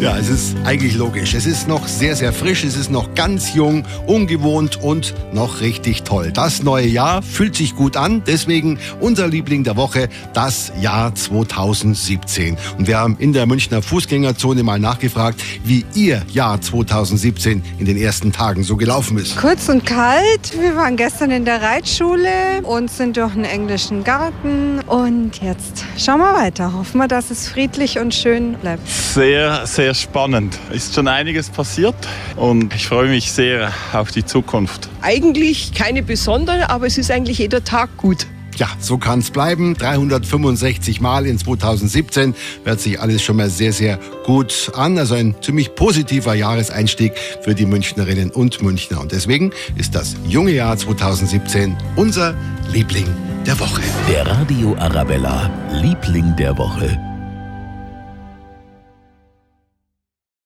Ja, es ist eigentlich logisch. Es ist noch sehr, sehr frisch, es ist noch ganz jung, ungewohnt und noch richtig toll. Das neue Jahr fühlt sich gut an, deswegen unser Liebling der Woche, das Jahr 2017. Und wir haben in der Münchner Fußgängerzone mal nachgefragt, wie ihr Jahr 2017 in den ersten Tagen so gelaufen ist. Kurz und kalt. Wir waren gestern in der Reitschule und sind durch den englischen Garten. Und jetzt schauen wir weiter. Hoffen wir, dass es friedlich und schön bleibt. Sehr, sehr spannend. Ist schon einiges passiert und ich freue mich sehr auf die Zukunft. Eigentlich keine besondere, aber es ist eigentlich jeder Tag gut. Ja, so kann es bleiben. 365 Mal in 2017 hört sich alles schon mal sehr, sehr gut an. Also ein ziemlich positiver Jahreseinstieg für die Münchnerinnen und Münchner. Und deswegen ist das junge Jahr 2017 unser Liebling der Woche. Der Radio Arabella, Liebling der Woche.